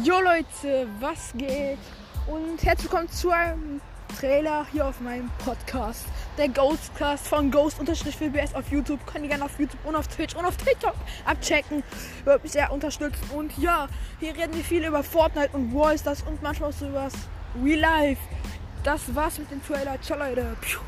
Jo Leute, was geht? Und herzlich willkommen zu einem Trailer hier auf meinem Podcast. Der Ghostcast von Ghost-VBS auf YouTube. Könnt ihr gerne auf YouTube und auf Twitch und auf TikTok abchecken. Wird mich sehr unterstützen. Und ja, hier reden wir viel über Fortnite und Wallstars und manchmal auch so über Real Life. Das war's mit dem Trailer. Ciao Leute. Piu.